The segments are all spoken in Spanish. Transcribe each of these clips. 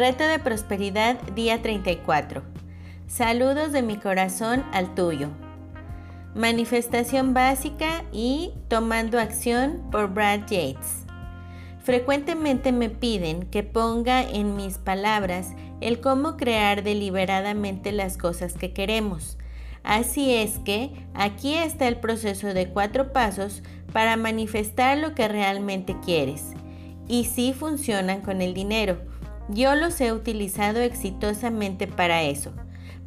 Reto de Prosperidad, día 34. Saludos de mi corazón al tuyo. Manifestación básica y Tomando acción por Brad Yates. Frecuentemente me piden que ponga en mis palabras el cómo crear deliberadamente las cosas que queremos. Así es que aquí está el proceso de cuatro pasos para manifestar lo que realmente quieres. Y sí funcionan con el dinero yo los he utilizado exitosamente para eso.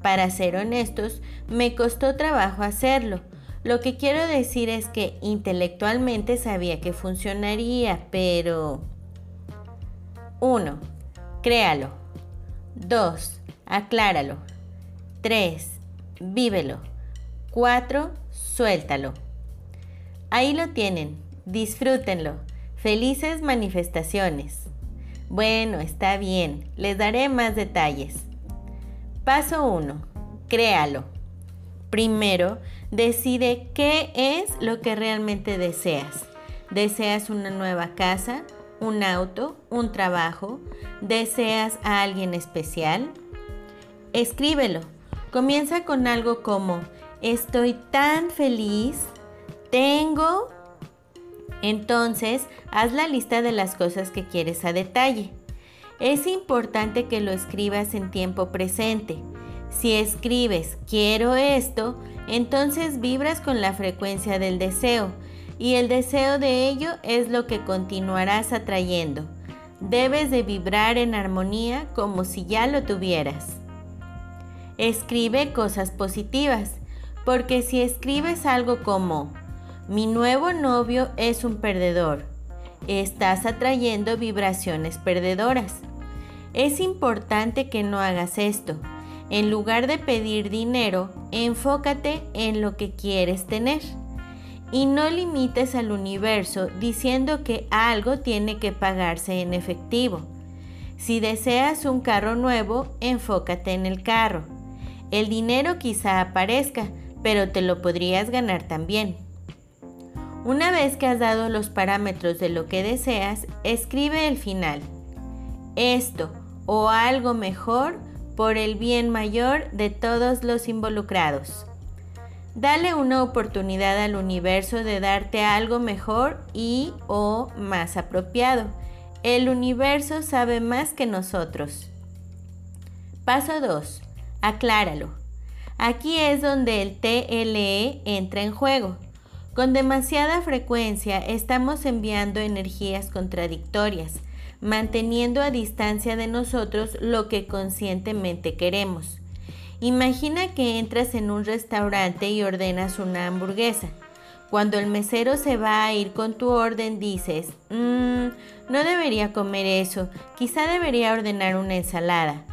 Para ser honestos, me costó trabajo hacerlo. Lo que quiero decir es que intelectualmente sabía que funcionaría, pero... 1. Créalo. 2. Acláralo. 3. Vívelo. 4. Suéltalo. Ahí lo tienen. Disfrútenlo. Felices manifestaciones. Bueno, está bien, les daré más detalles. Paso 1. Créalo. Primero, decide qué es lo que realmente deseas. ¿Deseas una nueva casa, un auto, un trabajo? ¿Deseas a alguien especial? Escríbelo. Comienza con algo como, estoy tan feliz, tengo entonces, haz la lista de las cosas que quieres a detalle. Es importante que lo escribas en tiempo presente. Si escribes quiero esto, entonces vibras con la frecuencia del deseo y el deseo de ello es lo que continuarás atrayendo. Debes de vibrar en armonía como si ya lo tuvieras. Escribe cosas positivas, porque si escribes algo como mi nuevo novio es un perdedor. Estás atrayendo vibraciones perdedoras. Es importante que no hagas esto. En lugar de pedir dinero, enfócate en lo que quieres tener. Y no limites al universo diciendo que algo tiene que pagarse en efectivo. Si deseas un carro nuevo, enfócate en el carro. El dinero quizá aparezca, pero te lo podrías ganar también. Una vez que has dado los parámetros de lo que deseas, escribe el final. Esto o algo mejor por el bien mayor de todos los involucrados. Dale una oportunidad al universo de darte algo mejor y o más apropiado. El universo sabe más que nosotros. Paso 2. Acláralo. Aquí es donde el TLE entra en juego. Con demasiada frecuencia estamos enviando energías contradictorias, manteniendo a distancia de nosotros lo que conscientemente queremos. Imagina que entras en un restaurante y ordenas una hamburguesa. Cuando el mesero se va a ir con tu orden dices, mmm, no debería comer eso, quizá debería ordenar una ensalada.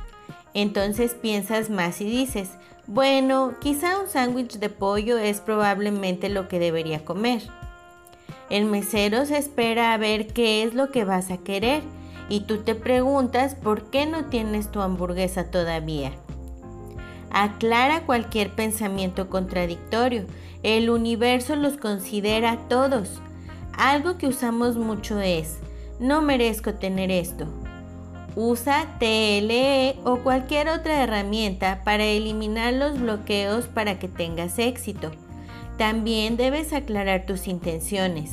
Entonces piensas más y dices, bueno, quizá un sándwich de pollo es probablemente lo que debería comer. El mesero se espera a ver qué es lo que vas a querer y tú te preguntas por qué no tienes tu hamburguesa todavía. Aclara cualquier pensamiento contradictorio. El universo los considera todos. Algo que usamos mucho es, no merezco tener esto, Usa TLE o cualquier otra herramienta para eliminar los bloqueos para que tengas éxito. También debes aclarar tus intenciones.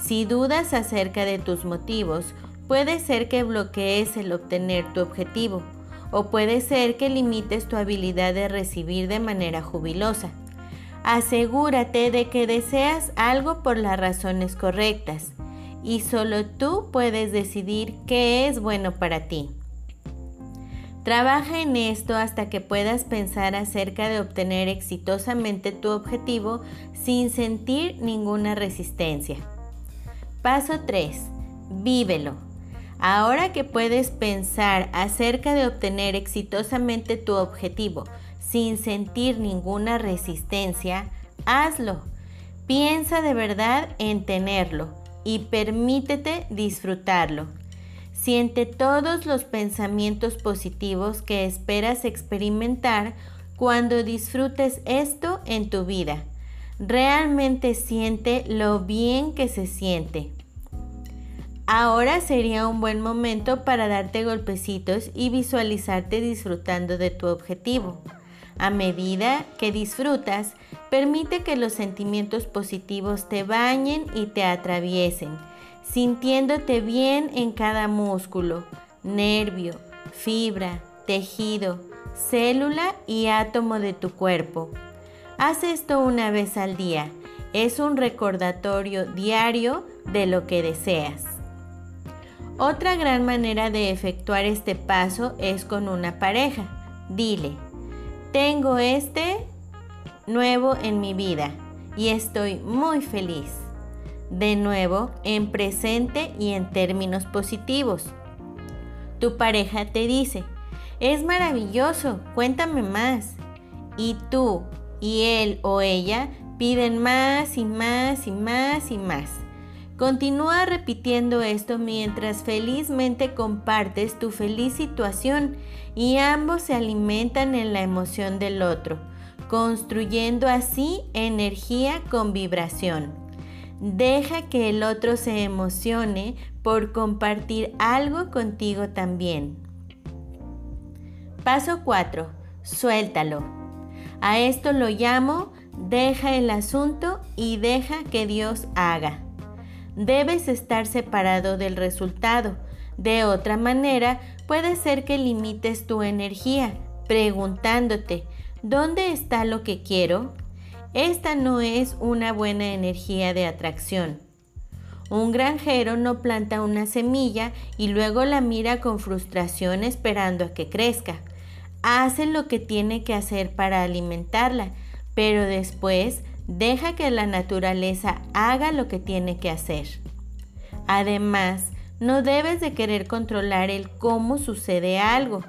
Si dudas acerca de tus motivos, puede ser que bloquees el obtener tu objetivo o puede ser que limites tu habilidad de recibir de manera jubilosa. Asegúrate de que deseas algo por las razones correctas y solo tú puedes decidir qué es bueno para ti. Trabaja en esto hasta que puedas pensar acerca de obtener exitosamente tu objetivo sin sentir ninguna resistencia. Paso 3. Vívelo. Ahora que puedes pensar acerca de obtener exitosamente tu objetivo sin sentir ninguna resistencia, hazlo. Piensa de verdad en tenerlo y permítete disfrutarlo. Siente todos los pensamientos positivos que esperas experimentar cuando disfrutes esto en tu vida. Realmente siente lo bien que se siente. Ahora sería un buen momento para darte golpecitos y visualizarte disfrutando de tu objetivo. A medida que disfrutas, permite que los sentimientos positivos te bañen y te atraviesen, sintiéndote bien en cada músculo, nervio, fibra, tejido, célula y átomo de tu cuerpo. Haz esto una vez al día. Es un recordatorio diario de lo que deseas. Otra gran manera de efectuar este paso es con una pareja. Dile, tengo este nuevo en mi vida y estoy muy feliz. De nuevo, en presente y en términos positivos. Tu pareja te dice, es maravilloso, cuéntame más. Y tú y él o ella piden más y más y más y más. Continúa repitiendo esto mientras felizmente compartes tu feliz situación y ambos se alimentan en la emoción del otro, construyendo así energía con vibración. Deja que el otro se emocione por compartir algo contigo también. Paso 4. Suéltalo. A esto lo llamo deja el asunto y deja que Dios haga debes estar separado del resultado. De otra manera, puede ser que limites tu energía preguntándote, ¿dónde está lo que quiero? Esta no es una buena energía de atracción. Un granjero no planta una semilla y luego la mira con frustración esperando a que crezca. Hace lo que tiene que hacer para alimentarla, pero después Deja que la naturaleza haga lo que tiene que hacer. Además, no debes de querer controlar el cómo sucede algo.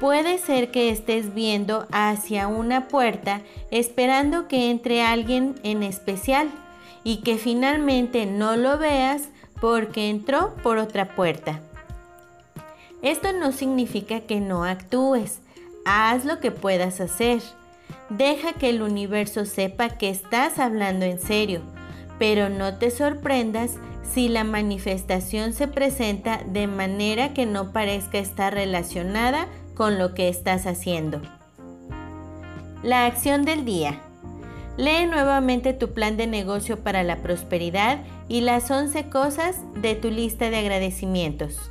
Puede ser que estés viendo hacia una puerta esperando que entre alguien en especial y que finalmente no lo veas porque entró por otra puerta. Esto no significa que no actúes. Haz lo que puedas hacer. Deja que el universo sepa que estás hablando en serio, pero no te sorprendas si la manifestación se presenta de manera que no parezca estar relacionada con lo que estás haciendo. La acción del día. Lee nuevamente tu plan de negocio para la prosperidad y las 11 cosas de tu lista de agradecimientos.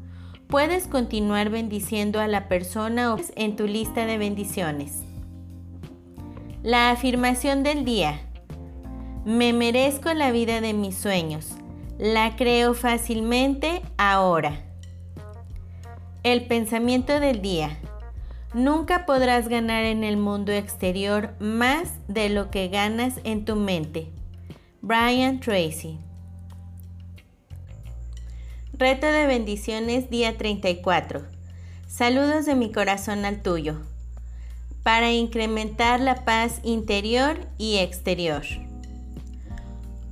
Puedes continuar bendiciendo a la persona en tu lista de bendiciones. La afirmación del día. Me merezco la vida de mis sueños. La creo fácilmente ahora. El pensamiento del día. Nunca podrás ganar en el mundo exterior más de lo que ganas en tu mente. Brian Tracy Reto de bendiciones día 34. Saludos de mi corazón al tuyo. Para incrementar la paz interior y exterior.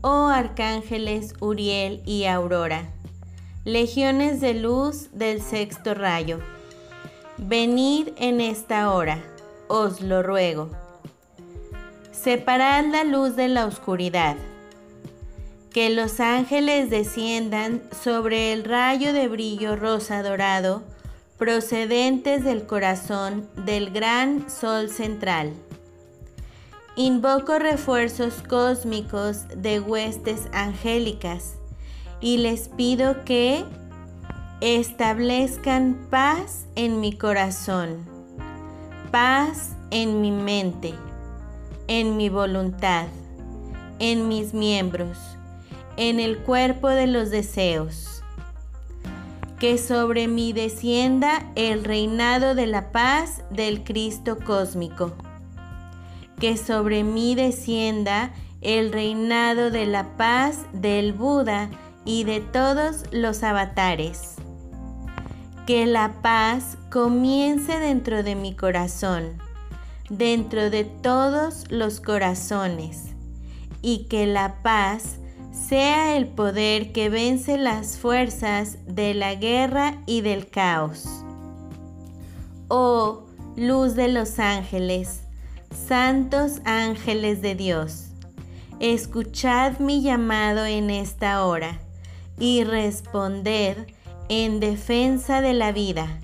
Oh arcángeles Uriel y Aurora, legiones de luz del sexto rayo, venid en esta hora, os lo ruego. Separad la luz de la oscuridad que los ángeles desciendan sobre el rayo de brillo rosa dorado procedentes del corazón del gran sol central. Invoco refuerzos cósmicos de huestes angélicas y les pido que establezcan paz en mi corazón, paz en mi mente, en mi voluntad, en mis miembros en el cuerpo de los deseos. Que sobre mí descienda el reinado de la paz del Cristo cósmico. Que sobre mí descienda el reinado de la paz del Buda y de todos los avatares. Que la paz comience dentro de mi corazón, dentro de todos los corazones, y que la paz sea el poder que vence las fuerzas de la guerra y del caos. Oh, luz de los ángeles, santos ángeles de Dios, escuchad mi llamado en esta hora y responded en defensa de la vida.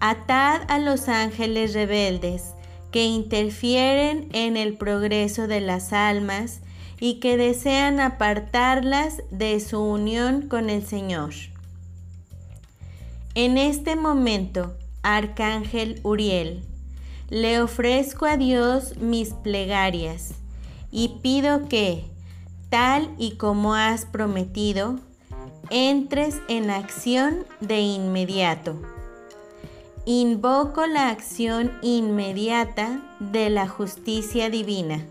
Atad a los ángeles rebeldes que interfieren en el progreso de las almas y que desean apartarlas de su unión con el Señor. En este momento, Arcángel Uriel, le ofrezco a Dios mis plegarias y pido que, tal y como has prometido, entres en acción de inmediato. Invoco la acción inmediata de la justicia divina.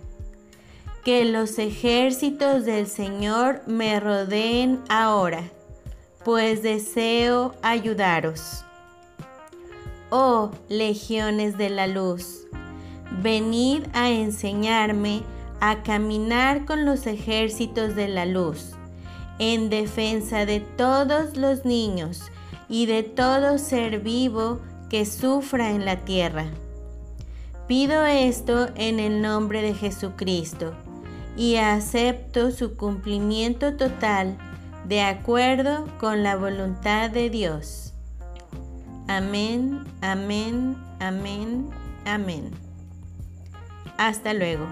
Que los ejércitos del Señor me rodeen ahora, pues deseo ayudaros. Oh legiones de la luz, venid a enseñarme a caminar con los ejércitos de la luz, en defensa de todos los niños y de todo ser vivo que sufra en la tierra. Pido esto en el nombre de Jesucristo y acepto su cumplimiento total de acuerdo con la voluntad de Dios. Amén, amén, amén, amén. Hasta luego.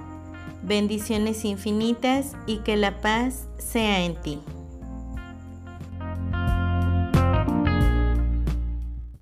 Bendiciones infinitas y que la paz sea en ti.